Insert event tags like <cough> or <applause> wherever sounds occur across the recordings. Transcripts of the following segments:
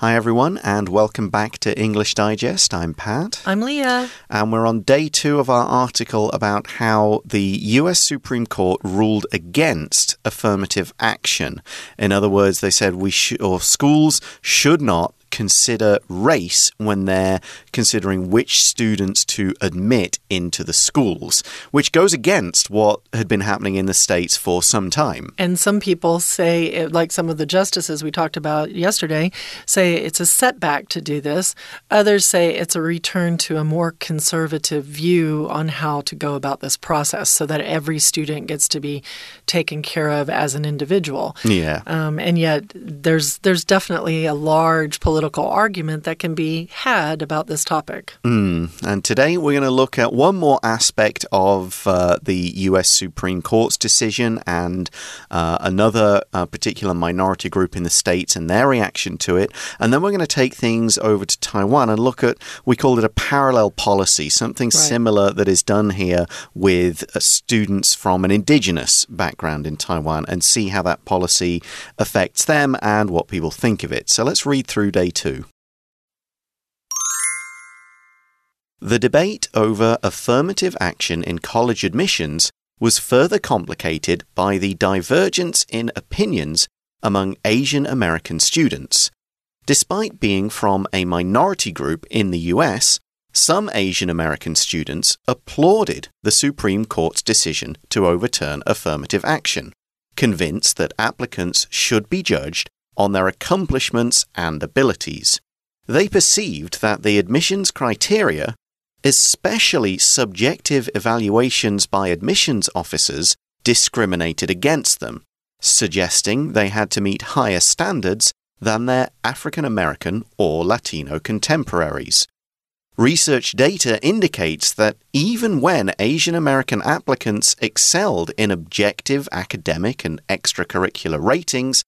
Hi, everyone, and welcome back to English Digest. I'm Pat. I'm Leah. And we're on day two of our article about how the US Supreme Court ruled against affirmative action. In other words, they said we should, or schools should not consider race when they're considering which students to admit into the schools, which goes against what had been happening in the States for some time. And some people say, like some of the justices we talked about yesterday, say it's a setback to do this. Others say it's a return to a more conservative view on how to go about this process so that every student gets to be taken care of as an individual. Yeah. Um, and yet, there's, there's definitely a large political political argument that can be had about this topic. Mm. And today we're going to look at one more aspect of uh, the US Supreme Court's decision and uh, another uh, particular minority group in the States and their reaction to it. And then we're going to take things over to Taiwan and look at, we call it a parallel policy, something right. similar that is done here with uh, students from an indigenous background in Taiwan and see how that policy affects them and what people think of it. So let's read through day two. The debate over affirmative action in college admissions was further complicated by the divergence in opinions among Asian American students. Despite being from a minority group in the US, some Asian American students applauded the Supreme Court's decision to overturn affirmative action, convinced that applicants should be judged on their accomplishments and abilities. They perceived that the admissions criteria, especially subjective evaluations by admissions officers, discriminated against them, suggesting they had to meet higher standards than their African American or Latino contemporaries. Research data indicates that even when Asian American applicants excelled in objective academic and extracurricular ratings,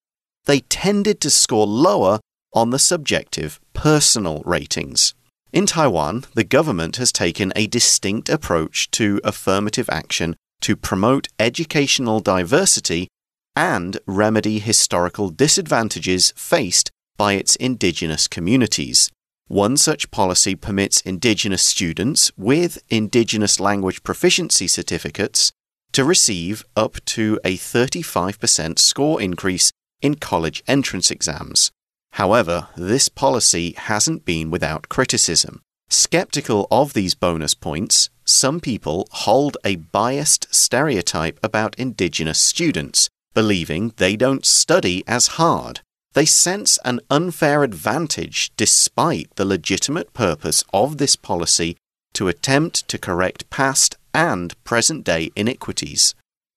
they tended to score lower on the subjective personal ratings. In Taiwan, the government has taken a distinct approach to affirmative action to promote educational diversity and remedy historical disadvantages faced by its indigenous communities. One such policy permits indigenous students with indigenous language proficiency certificates to receive up to a 35% score increase in college entrance exams. However, this policy hasn't been without criticism. Skeptical of these bonus points, some people hold a biased stereotype about Indigenous students, believing they don't study as hard. They sense an unfair advantage despite the legitimate purpose of this policy to attempt to correct past and present day iniquities.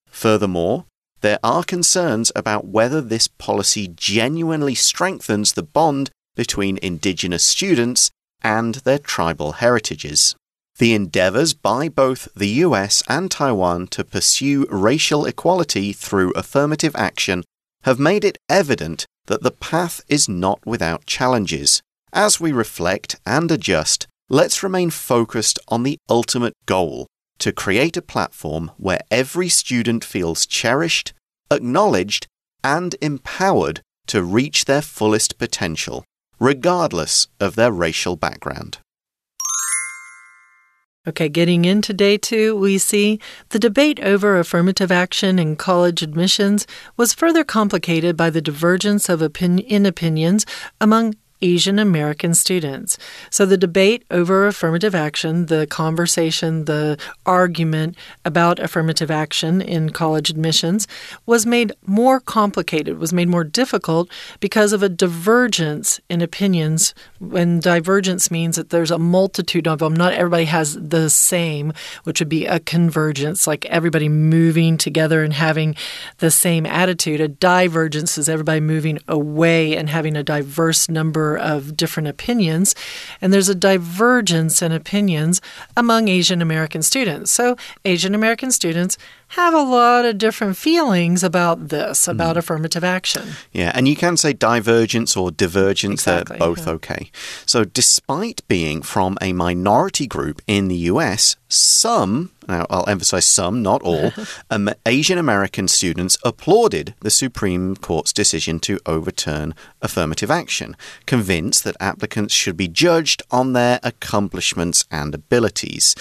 Furthermore, there are concerns about whether this policy genuinely strengthens the bond between Indigenous students and their tribal heritages. The endeavors by both the US and Taiwan to pursue racial equality through affirmative action have made it evident that the path is not without challenges. As we reflect and adjust, let's remain focused on the ultimate goal to create a platform where every student feels cherished, acknowledged, and empowered to reach their fullest potential, regardless of their racial background. Okay, getting into day two, we see the debate over affirmative action in college admissions was further complicated by the divergence of opin in opinions among Asian American students. So the debate over affirmative action, the conversation, the argument about affirmative action in college admissions was made more complicated, was made more difficult because of a divergence in opinions. When divergence means that there's a multitude of them, not everybody has the same, which would be a convergence, like everybody moving together and having the same attitude. A divergence is everybody moving away and having a diverse number of different opinions, and there's a divergence in opinions among Asian American students. So, Asian American students have a lot of different feelings about this, about affirmative action. Yeah, and you can say divergence or divergence, Exactly, they're both yeah. okay. So, despite being from a minority group in the US, some, now I'll emphasize some, not all, <laughs> um, Asian American students applauded the Supreme Court's decision to overturn affirmative action, convinced that applicants should be judged on their accomplishments and abilities.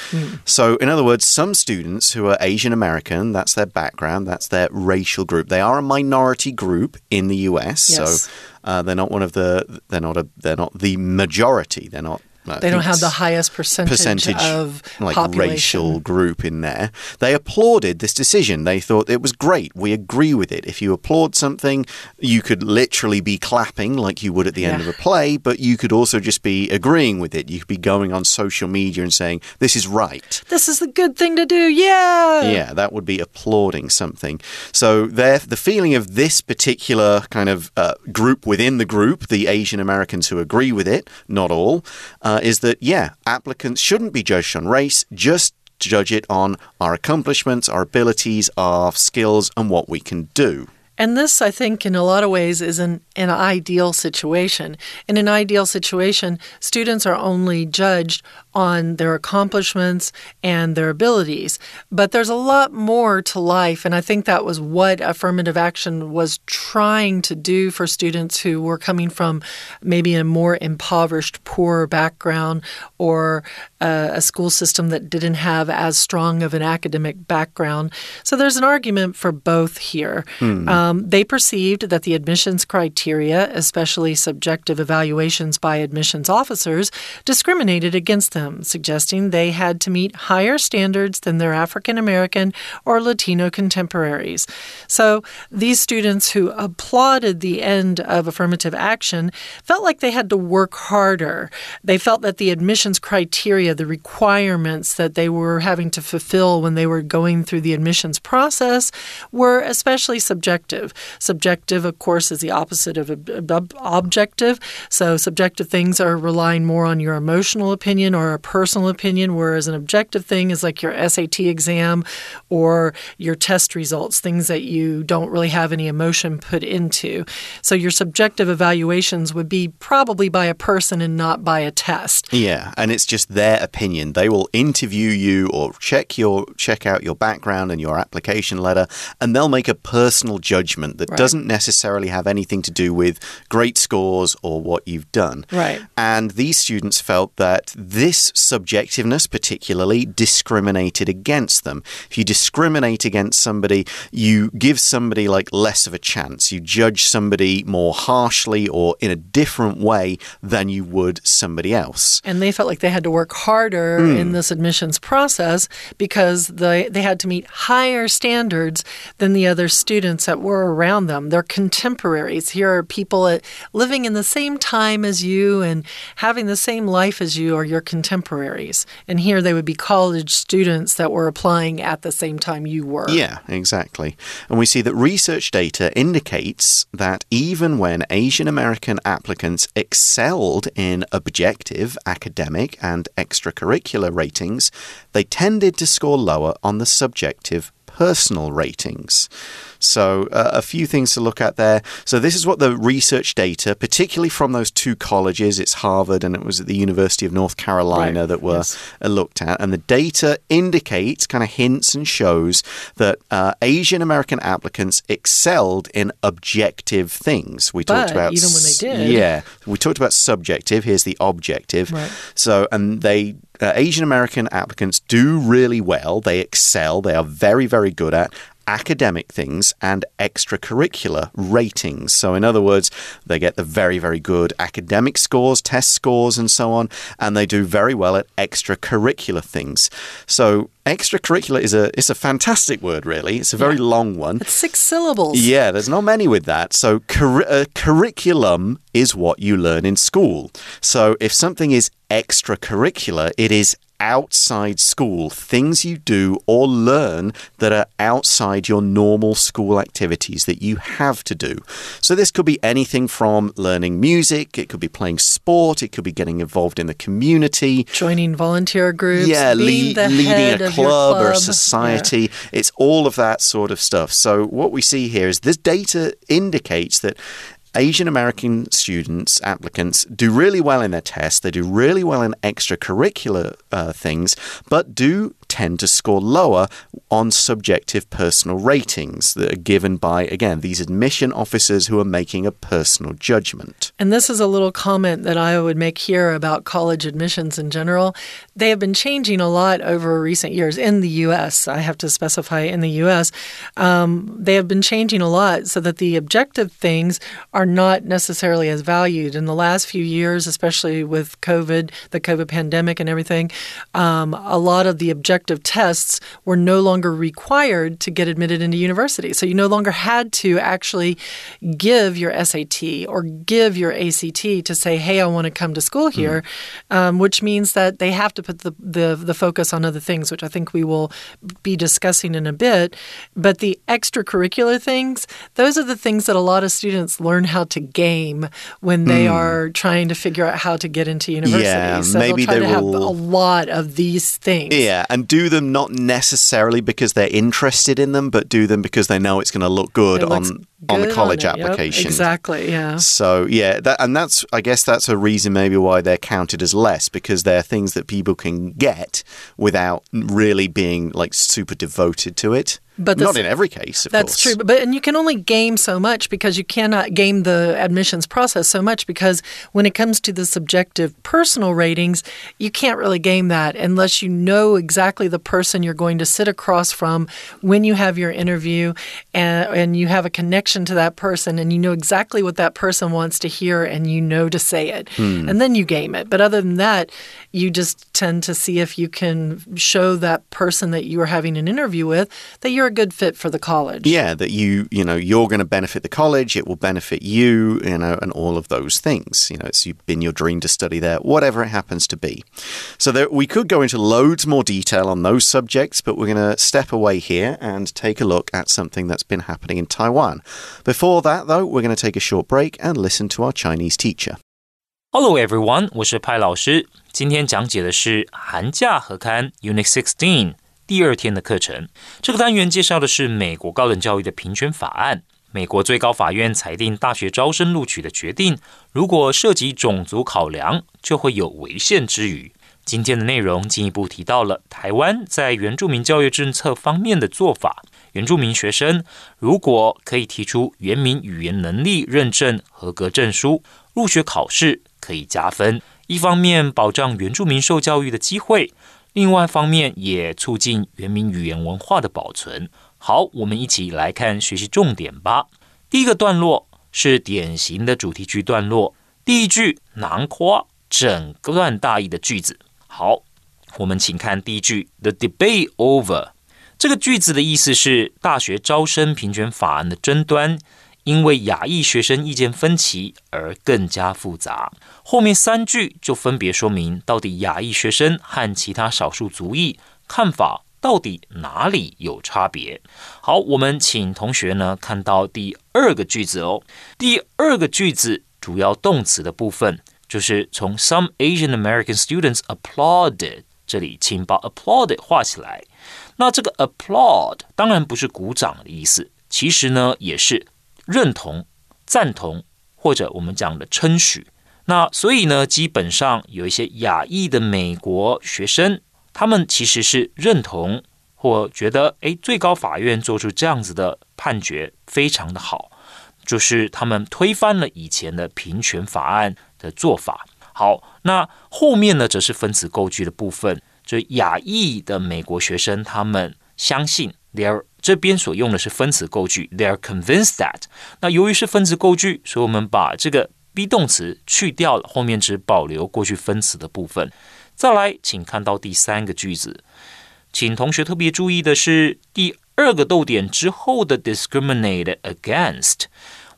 So, in other words, some students who are Asian American, that's their background, that's their racial group, they are a minority group in the US. Yes. So, uh, they're not one of the, they're not a, they're not the majority. They're not. I They don't have the highest percentage, percentage of like population. racial group in there. They applauded this decision. They thought it was great. We agree with it. If you applaud something, you could literally be clapping like you would at the end of a play, but you could also just be agreeing with it. You could be going on social media and saying, This is right. This is the good thing to do. Yeah. Yeah, that would be applauding something. So there, the feeling of this particular kind of uh, group within the group, the Asian Americans who agree with it, not all, uh, Uh, is that yeah, applicants shouldn't be judged on race, just judge it on our accomplishments, our abilities, our skills, and what we can do. And this, I think, in a lot of ways, is an, an ideal situation. In an ideal situation, students are only judged on their accomplishments and their abilities. But there's a lot more to life. And I think that was what affirmative action was trying to do for students who were coming from maybe a more impoverished, poor background or uh, a school system that didn't have as strong of an academic background. So there's an argument for both here. Um, they perceived that the admissions criteria, especially subjective evaluations by admissions officers, discriminated against them, suggesting they had to meet higher standards than their African American or Latino contemporaries. So these students who applauded the end of affirmative action felt like they had to work harder. They felt that the admissions criteria, the requirements that they were having to fulfill when they were going through the admissions process, were especially subjective. Subjective, of course, is the opposite of ob- ob- objective. So subjective things are relying more on your emotional opinion or a personal opinion, whereas an objective thing is like your SAT exam or your test results, things that you don't really have any emotion put into. So your subjective evaluations would be probably by a person and not by a test. Yeah, and it's just their opinion. They will interview you or check your check out your background and your application letter, and they'll make a personal judgment that Right. doesn't necessarily have anything to do with great scores or what you've done. Right. And these students felt that this subjectiveness, particularly, discriminated against them. If you discriminate against somebody, you give somebody like less of a chance. You judge somebody more harshly or in a different way than you would somebody else. And they felt like they had to work harder hmm. in this admissions process because they, they had to meet higher standards than the other students that were around them. They're contemporaries. Here are people living in the same time as you and having the same life as you or your contemporaries. And here they would be college students that were applying at the same time you were. Yeah, exactly. And we see that research data indicates that even when Asian American applicants excelled in objective, academic, and extracurricular ratings, they tended to score lower on the subjective personal ratings. So, uh, a few things to look at there. So, this is what the research data, particularly from those two colleges, it's Harvard and it was at the University of North Carolina Right, that were yes. uh, looked at. And the data indicates, kind of hints and shows that uh, Asian American applicants excelled in objective things. We talked about even when they did- yeah, we talked about subjective. Here's the objective. Right. So, and they uh, Asian American applicants do really well. They excel. They are very, very good at academic things and extracurricular ratings. So, in other words, they get the very, very good academic scores, test scores, and so on, and they do very well at extracurricular things. So, extracurricular is a it's a fantastic word, really. It's a very long one. It's six syllables. Yeah, there's not many with that. So, curri- uh, curriculum is what you learn in school. So, if something is extracurricular, it is outside school, things you do or learn that are outside your normal school activities that you have to do. So this could be anything from learning music, it could be playing sport, it could be getting involved in the community, joining volunteer groups, yeah, lead, leading a club, club, or a society. Yeah. It's all of that sort of stuff. So what we see here is this data indicates that Asian American students, applicants, do really well in their tests. They do really well in extracurricular uh, things, but do tend to score lower on subjective personal ratings that are given by, again, these admission officers who are making a personal judgment. And this is a little comment that I would make here about college admissions in general. They have been changing a lot over recent years in the U.S. I have to specify in the U.S. Um, they have been changing a lot so that the objective things are not necessarily as valued. In the last few years, especially with COVID, the COVID pandemic, and everything, um, a lot of the objective objective tests were no longer required to get admitted into university. So you no longer had to actually give your SAT or give your ACT to say, hey, I want to come to school here, mm. um, which means that they have to put the, the, the focus on other things, which I think we will be discussing in a bit. But the extracurricular things, those are the things that a lot of students learn how to game when they mm. are trying to figure out how to get into university. Yeah, so maybe they'll try they to will... have a lot of these things. Yeah, and do them not necessarily because they're interested in them, but do them because they know it's going to look good on on the college on application. Yep, exactly. Yeah. So yeah, that, and that's I guess that's a reason maybe why they're counted as less because they're things that people can get without really being like super devoted to it. But not in every case. that's course. true. But, but and you can only game so much because you cannot game the admissions process so much because when it comes to the subjective personal ratings, you can't really game that unless you know exactly the person you're going to sit across from when you have your interview and, and you have a connection to that person and you know exactly what that person wants to hear and you know to say it. Hmm. And then you game it. But other than that, you just tend to see if you can show that person that you are having an interview with that you're a good fit for the college. Yeah, that you, you know, you're going to benefit the college, it will benefit you, you know, and all of those things. You know, it's been your dream to study there, whatever it happens to be. So there, we could go into loads more detail on those subjects, but we're going to step away here and take a look at something that's been happening in Taiwan. Before that, though, we're going to take a short break and listen to our Chinese teacher. Hello everyone，我是派老师。今天讲解的是寒假合刊 Unit Sixteen 第二天的课程，这个单元介绍的是美国高等教育的平权法案。美国最高法院裁定，大学招生录取的决定，如果涉及种族考量，就会有违宪之余。今天的内容进一步提到了台湾在原住民教育政策方面的做法。原住民学生如果可以提出原民语言能力认证合格证书，入学考试可以加分。一方面保障原住民受教育的机会。另外一方面，也促进原民语言文化的保存。好，我们一起来看学习重点吧。第一个段落是典型的主题句段落，第一句囊括整段大意的句子。好，我们请看第一句：The debate over。这个句子的意思是大学招生平权法案的争端。因为亚裔学生意见分歧而更加复杂。后面三句就分别说明到底亚裔学生和其他少数族裔看法到底哪里有差别。好，我们请同学呢看到第二个句子哦。第二个句子主要动词的部分就是从 Some Asian American students applauded 这里，请把 applauded 画起来。那这个 applaud 当然不是鼓掌的意思，其实呢也是。认同、赞同，或者我们讲的称许。那所以呢，基本上有一些亚裔的美国学生，他们其实是认同或觉得，哎，最高法院做出这样子的判决非常的好，就是他们推翻了以前的平权法案的做法。好，那后面呢，则是分词构句的部分，就亚裔的美国学生，他们相信 their。这边所用的是分词构句，they are convinced that。那由于是分词构句，所以我们把这个 be 动词去掉了，后面只保留过去分词的部分。再来，请看到第三个句子，请同学特别注意的是第二个逗点之后的 discriminate against。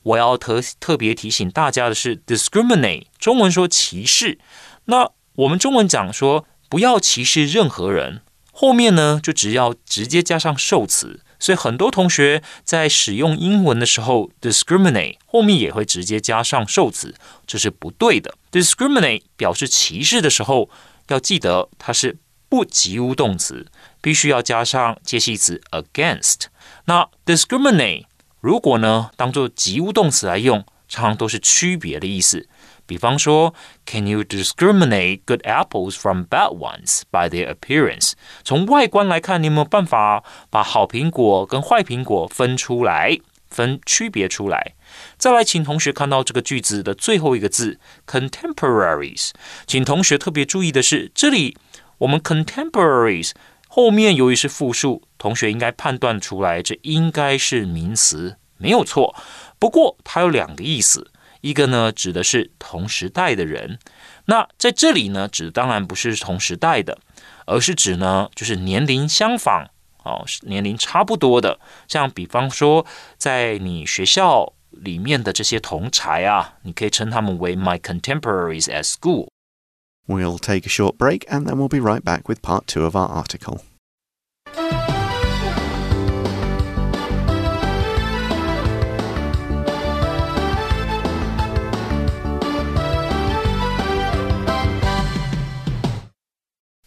我要特特别提醒大家的是，discriminate 中文说歧视，那我们中文讲说。不要歧视任何人。后面呢，就只要直接加上受词。所以很多同学在使用英文的时候，discriminate 后面也会直接加上受词，这是不对的。discriminate 表示歧视的时候，要记得它是不及物动词，必须要加上介系词 against。那 discriminate 如果呢当做及物动词来用，常常都是区别的意思。比方说，Can you discriminate good apples from bad ones by their appearance？从外观来看，你有没有办法把好苹果跟坏苹果分出来、分区别出来？再来，请同学看到这个句子的最后一个字 contemporaries。请同学特别注意的是，这里我们 contemporaries 后面由于是复数，同学应该判断出来，这应该是名词，没有错。不过它有两个意思。一个呢，指的是同时代的人，那在这里呢，指当然不是同时代的，而是指呢，就是年龄相仿哦，年龄差不多的，像比方说，在你学校里面的这些同才啊，你可以称他们为 my contemporaries at school。We'll take a short break and then we'll be right back with part two of our article.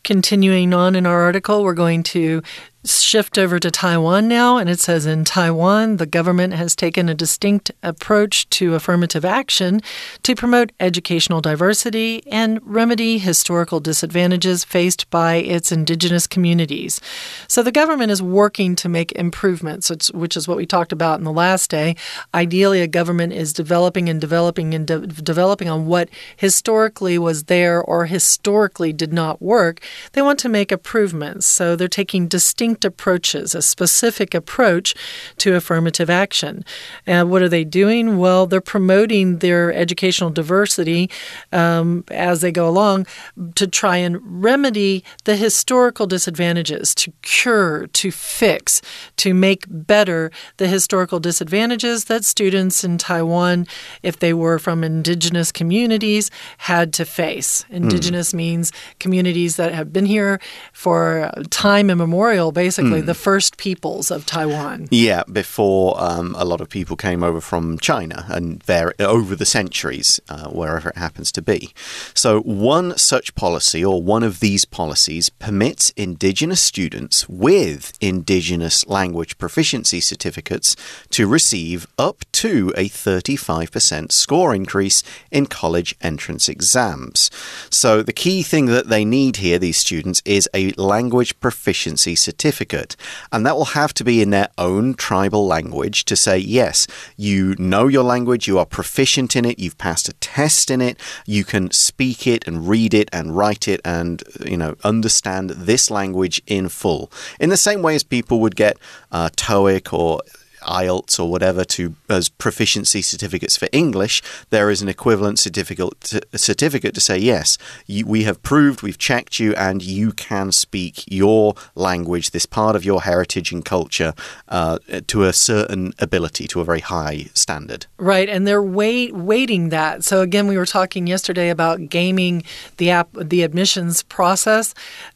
Continuing on in our article, we're going to shift over to Taiwan now, and it says in Taiwan, the government has taken a distinct approach to affirmative action to promote educational diversity and remedy historical disadvantages faced by its indigenous communities. So the government is working to make improvements, which is what we talked about in the last day. Ideally, a government is developing and developing and de developing on what historically was there or historically did not work. They want to make improvements, so they're taking distinct distinct approaches, a specific approach to affirmative action. And what are they doing? Well, they're promoting their educational diversity um, as they go along to try and remedy the historical disadvantages, to cure, to fix, to make better the historical disadvantages that students in Taiwan, if they were from indigenous communities, had to face. Hmm. Indigenous mm. means communities that have been here for time immemorial, basically mm. the first peoples of Taiwan. Yeah, before um, a lot of people came over from China and there over the centuries, uh, wherever it happens to be. So, one such policy or one of these policies permits indigenous students with indigenous language proficiency certificates to receive up to a 35% score increase in college entrance exams. So, the key thing that they need here, these students, is a language proficiency certificate certificate. And that will have to be in their own tribal language to say, yes, you know your language, you are proficient in it, you've passed a test in it, you can speak it and read it and write it and, you know, understand this language in full. In the same way as people would get uh, TOEIC or IELTS or whatever to as proficiency certificates for English, there is an equivalent certificate to, certificate to say yes, you, we have proved, we've checked you, and you can speak your language, this part of your heritage and culture, uh, to a certain ability, to a very high standard. Right, and they're wait, weighting that. So again, we were talking yesterday about gaming the app, the admissions process.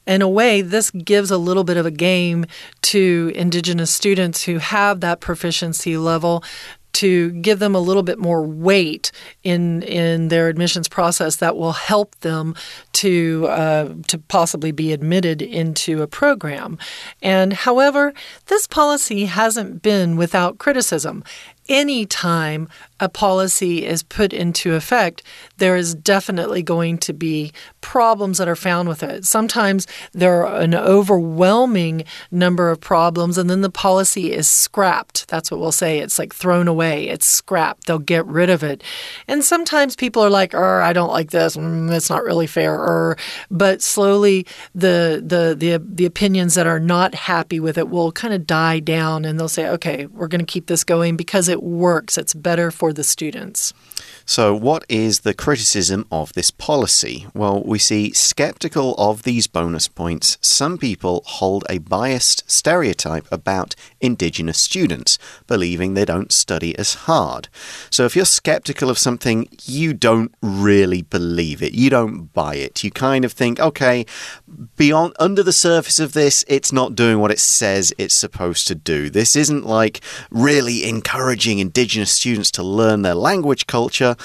In a way, this gives a little bit of a game to Indigenous students who have that proficiency level to give them a little bit more weight in in their admissions process that will help them to uh, to possibly be admitted into a program. And however, this policy hasn't been without criticism. Anytime a policy is put into effect, there is definitely going to be problems that are found with it. Sometimes there are an overwhelming number of problems, and then the policy is scrapped. That's what we'll say. It's like thrown away, it's scrapped. They'll get rid of it. And sometimes people are like, "Er, I don't like this. Mm, it's not really fair." Er, but slowly, the the the the opinions that are not happy with it will kind of die down, and they'll say, "Okay, we're going to keep this going because it works. It's better for for the students. So, what is the criticism of this policy? Well, we see skeptical of these bonus points. Some people hold a biased stereotype about indigenous students, believing they don't study as hard. So, if you're skeptical of something, you don't really believe it. You don't buy it. You kind of think, okay, beyond under the surface of this, it's not doing what it says it's supposed to do. This isn't like really encouraging indigenous students to learn their language culture.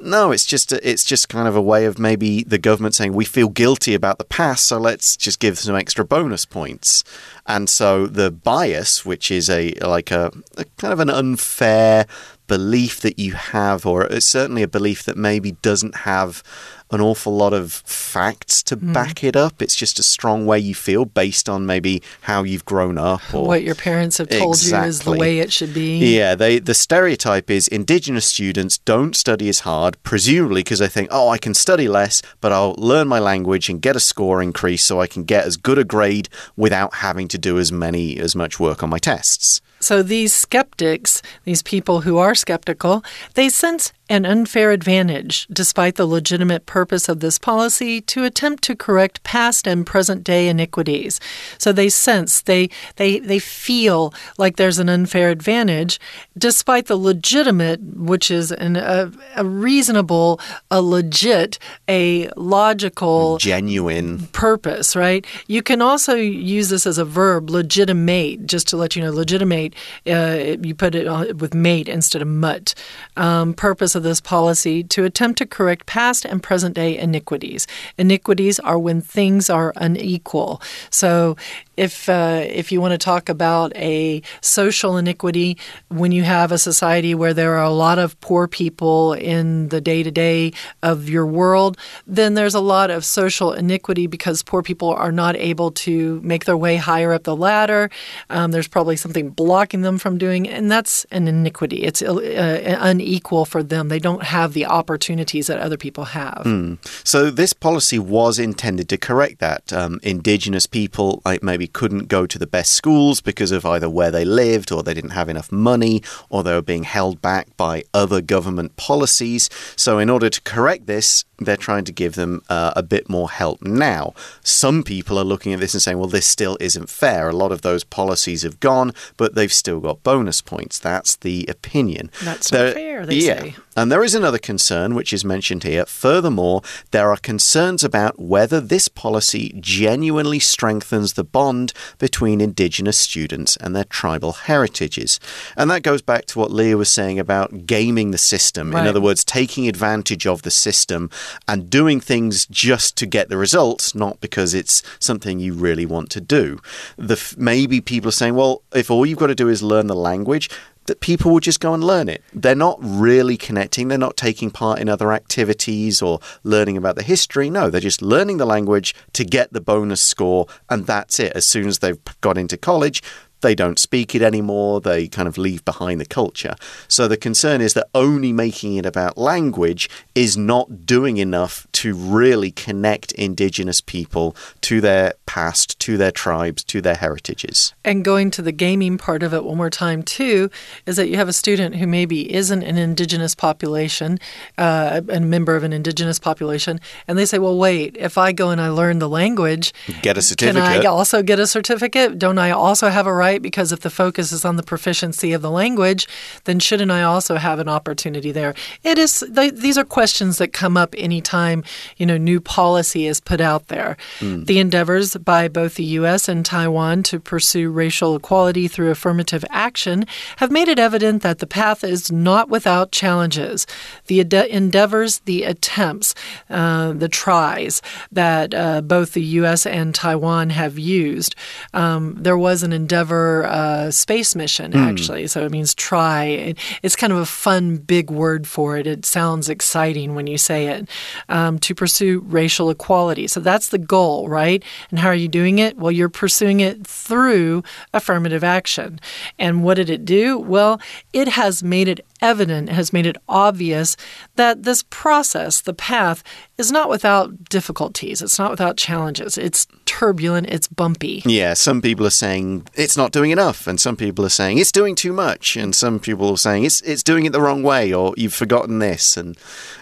No, it's just a, it's just kind of a way of maybe the government saying we feel guilty about the past, so let's just give some extra bonus points. And so the bias, which is a like a, a kind of an unfair belief that you have, or certainly a belief that maybe doesn't have an awful lot of facts to mm. back it up. It's just a strong way you feel based on maybe how you've grown up or what your parents have told exactly. you is the way it should be. Yeah, they the stereotype is indigenous students don't study as hard, presumably because they think, "Oh, I can study less, but I'll learn my language and get a score increase so I can get as good a grade without having to do as many as much work on my tests." So these skeptics, these people who are skeptical, they sense an unfair advantage, despite the legitimate purpose of this policy, to attempt to correct past and present day iniquities. So they sense, they, they, they feel like there's an unfair advantage, despite the legitimate, which is an, a, a reasonable, a legit, a logical, genuine purpose, right? You can also use this as a verb, legitimate, just to let you know, legitimate, uh, you put it with mate instead of mut. Um, purpose of this policy to attempt to correct past and present day iniquities. Iniquities are when things are unequal. So if uh, if you want to talk about a social iniquity, when you have a society where there are a lot of poor people in the day to day of your world, then there's a lot of social iniquity because poor people are not able to make their way higher up the ladder. Um, there's probably something blocking them from doing, and that's an iniquity. It's uh, unequal for them. They don't have the opportunities that other people have. Mm. So this policy was intended to correct that. Um, indigenous people, like maybe maybe couldn't go to the best schools because of either where they lived or they didn't have enough money or they were being held back by other government policies. So, in order to correct this, they're trying to give them uh, a bit more help now. Some people are looking at this and saying, well, this still isn't fair. A lot of those policies have gone, but they've still got bonus points. That's the opinion. That's not fair, they yeah. say. And there is another concern, which is mentioned here. Furthermore, there are concerns about whether this policy genuinely strengthens the bond between Indigenous students and their tribal heritages. And that goes back to what Leah was saying about gaming the system. Right. In other words, taking advantage of the system and doing things just to get the results, not because it's something you really want to do. The, maybe people are saying, well, if all you've got to do is learn the language, that people will just go and learn it. They're not really connecting, they're not taking part in other activities or learning about the history. No, they're just learning the language to get the bonus score, and that's it. As soon as they've got into college, they don't speak it anymore, they kind of leave behind the culture. So the concern is that only making it about language is not doing enough to really connect indigenous people to their past, to their tribes, to their heritages. And going to the gaming part of it one more time, too, is that you have a student who maybe isn't an indigenous population, uh, a member of an indigenous population, and they say, well, wait, if I go and I learn the language, get a certificate. Can I also get a certificate? Don't I also have a right? Right? Because if the focus is on the proficiency of the language, then shouldn't I also have an opportunity there? It is. They, these are questions that come up anytime you know new policy is put out there. Mm. The endeavors by both the U.S. and Taiwan to pursue racial equality through affirmative action have made it evident that the path is not without challenges. The endeavors, the attempts, uh, the tries that uh, both the U.S. and Taiwan have used. Um, there was an endeavor uh, space mission, mm. actually. So it means try. it's kind of a fun, big word for it. It sounds exciting when you say it. Um, to pursue racial equality. So that's the goal, right? And how are you doing it? Well, you're pursuing it through affirmative action. And what did it do? Well, it has made it evident, has made it obvious that this process, the path, is not without difficulties. It's not without challenges. It's turbulent, it's bumpy. Yeah, some people are saying it's not doing enough, and some people are saying it's doing too much, and some people are saying it's it's doing it the wrong way, or you've forgotten this, and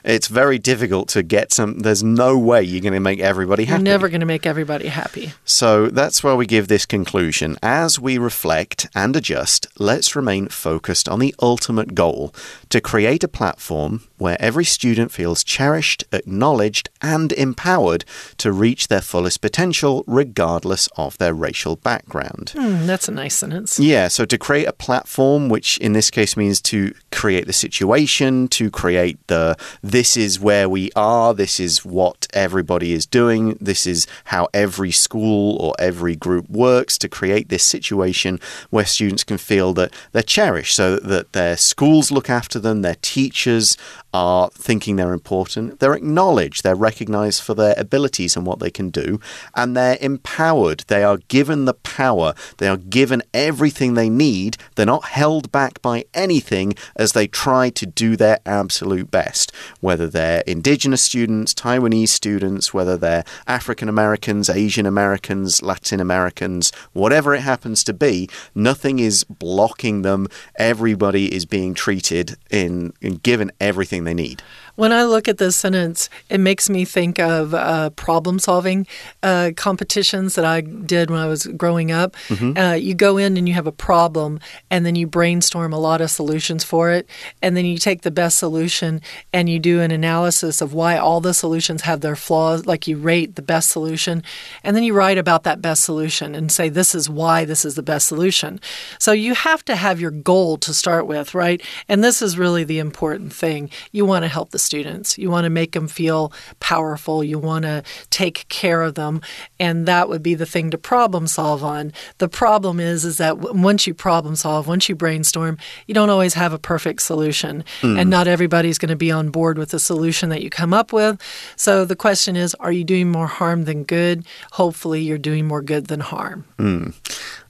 it's very difficult to get some. There's no way you're going to make everybody happy. You're never going to make everybody happy. So that's why we give this conclusion. As we reflect and adjust, let's remain focused on the ultimate goal to create a platform where every student feels cherished, acknowledged, and empowered to reach their fullest potential, regardless of their racial background. Mm, that's a nice sentence. Yeah, so to create a platform, which in this case means to create the situation, to create the this is where we are, this is what everybody is doing, this is how every school or every group works, to create this situation where students can feel that they're cherished, so that their schools look after them, their teachers are thinking they're important, they're acknowledged, they're recognized for their abilities and what they can do, and they're empowered. They are given the power, they are given everything they need, they're not held back by anything as they try to do their absolute best. Whether they're indigenous students, Taiwanese students, whether they're African Americans, Asian Americans, Latin Americans, whatever it happens to be, nothing is blocking them. Everybody is being treated in, and given everything they need. When I look at this sentence, it makes me think of uh, problem solving uh, competitions that I did when I was growing up. Mm -hmm. uh, you go in and you have a problem, and then you brainstorm a lot of solutions for it, and then you take the best solution and you do an analysis of why all the solutions have their flaws, like you rate the best solution, and then you write about that best solution and say, This is why this is the best solution. So you have to have your goal to start with, right? And this is really the important thing. You want to help the students. You want to make them feel powerful. You want to take care of them, and that would be the thing to problem solve on. The problem is is that once you problem solve, once you brainstorm, you don't always have a perfect solution, mm. and not everybody's going to be on board with the solution that you come up with. So the question is, are you doing more harm than good? Hopefully, you're doing more good than harm. Mm.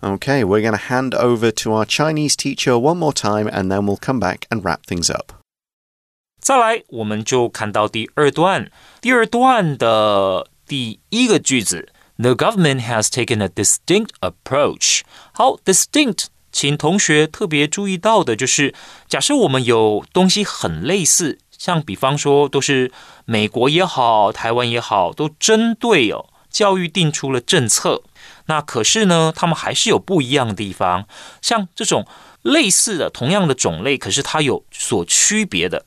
Okay, we're going to hand over to our Chinese teacher one more time, and then we'll come back and wrap things up. 再来，我们就看到第二段。第二段的第一个句子，The government has taken a distinct approach。好，distinct，请同学特别注意到的就是，假设我们有东西很类似，像比方说，都是美国也好，台湾也好，都针对哦教育定出了政策。那可是呢，他们还是有不一样的地方。像这种类似的、同样的种类，可是它有所区别的。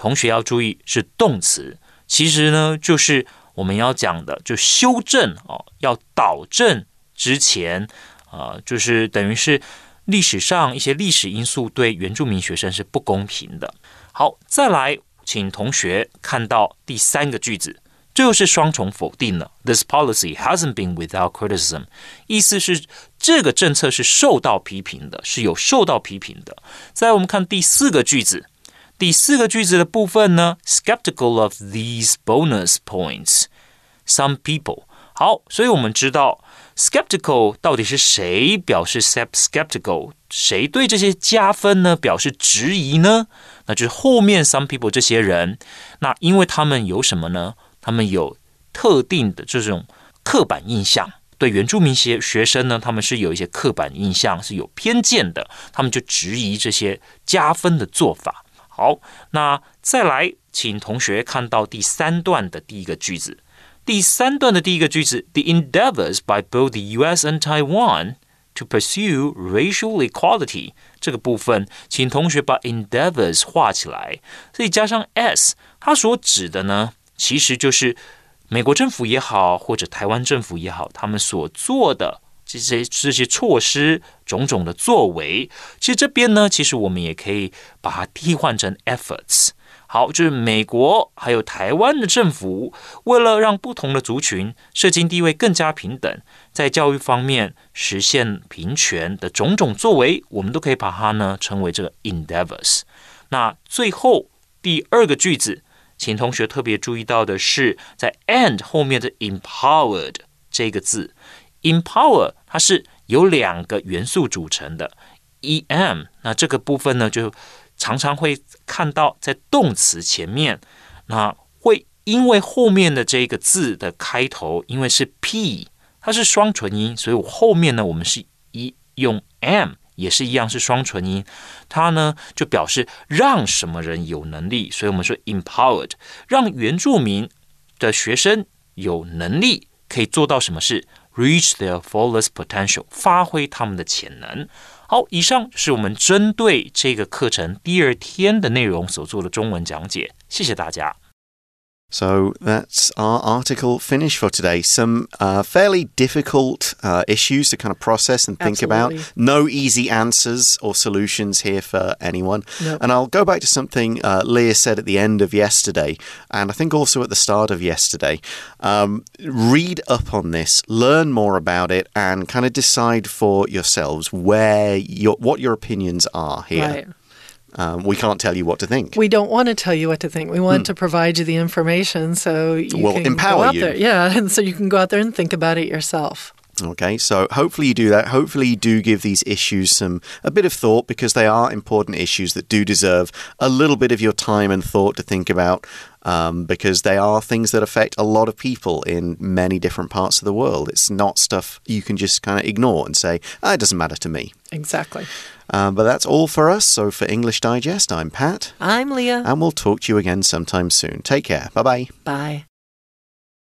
同学要注意是动词，其实呢就是我们要讲的，就修正哦，要导正之前啊，就是等于是历史上一些历史因素对原住民学生是不公平的。好，再来，请同学看到第三个句子，这又是双重否定了。This policy hasn't been without criticism，意思是这个政策是受到批评的，是有受到批评的。再我们看第四个句子。第四个句子的部分呢，skeptical of these bonus points. Some people. 好，所以我们知道 skeptical 到底是谁表示 skeptical，谁对这些加分呢表示质疑呢？那就是后面 some people 这些人。那因为他们有什么呢？他们有特定的这种刻板印象，对原住民学学生呢，他们是有一些刻板印象，是有偏见的，他们就质疑这些加分的做法。好，那再来，请同学看到第三段的第一个句子。第三段的第一个句子：The endeavors by both the U.S. and Taiwan to pursue racial equality 这个部分，请同学把 endeavors 画起来，所以加上 s，它所指的呢，其实就是美国政府也好，或者台湾政府也好，他们所做的这些这些措施、种种的作为，其实这边呢，其实我们也可以把它替换成 efforts。好，就是美国还有台湾的政府，为了让不同的族群社经地位更加平等，在教育方面实现平权的种种作为，我们都可以把它呢称为这个 endeavors。那最后第二个句子，请同学特别注意到的是，在 and 后面的 empowered 这个字，empower 它是由两个元素组成的，em。那这个部分呢就。常常会看到在动词前面，那会因为后面的这个字的开头，因为是 p，它是双唇音，所以我后面呢，我们是一用 m，也是一样是双唇音，它呢就表示让什么人有能力，所以我们说 empowered，让原住民的学生有能力可以做到什么事，reach their fullest potential，发挥他们的潜能。好，以上是我们针对这个课程第二天的内容所做的中文讲解，谢谢大家。So that's our article finish for today. Some uh, fairly difficult uh, issues to kind of process and think Absolutely. about. No easy answers or solutions here for anyone. Nope. And I'll go back to something uh, Leah said at the end of yesterday, and I think also at the start of yesterday. Um, read up on this, learn more about it, and kind of decide for yourselves where your what your opinions are here. Right. Um, we can't tell you what to think. We don't want to tell you what to think. We want to provide you the information so you Well, can empower go out you. there. Yeah, <laughs> and so you can go out there and think about it yourself. Okay, so hopefully you do that. Hopefully you do give these issues some a bit of thought because they are important issues that do deserve a little bit of your time and thought to think about. Um, because they are things that affect a lot of people in many different parts of the world. It's not stuff you can just kind of ignore and say, ah, it doesn't matter to me. Exactly. Um, but that's all for us. So for English Digest, I'm Pat, I'm Leah. and we'll talk to you again sometime soon. Take care. Bye bye. Bye.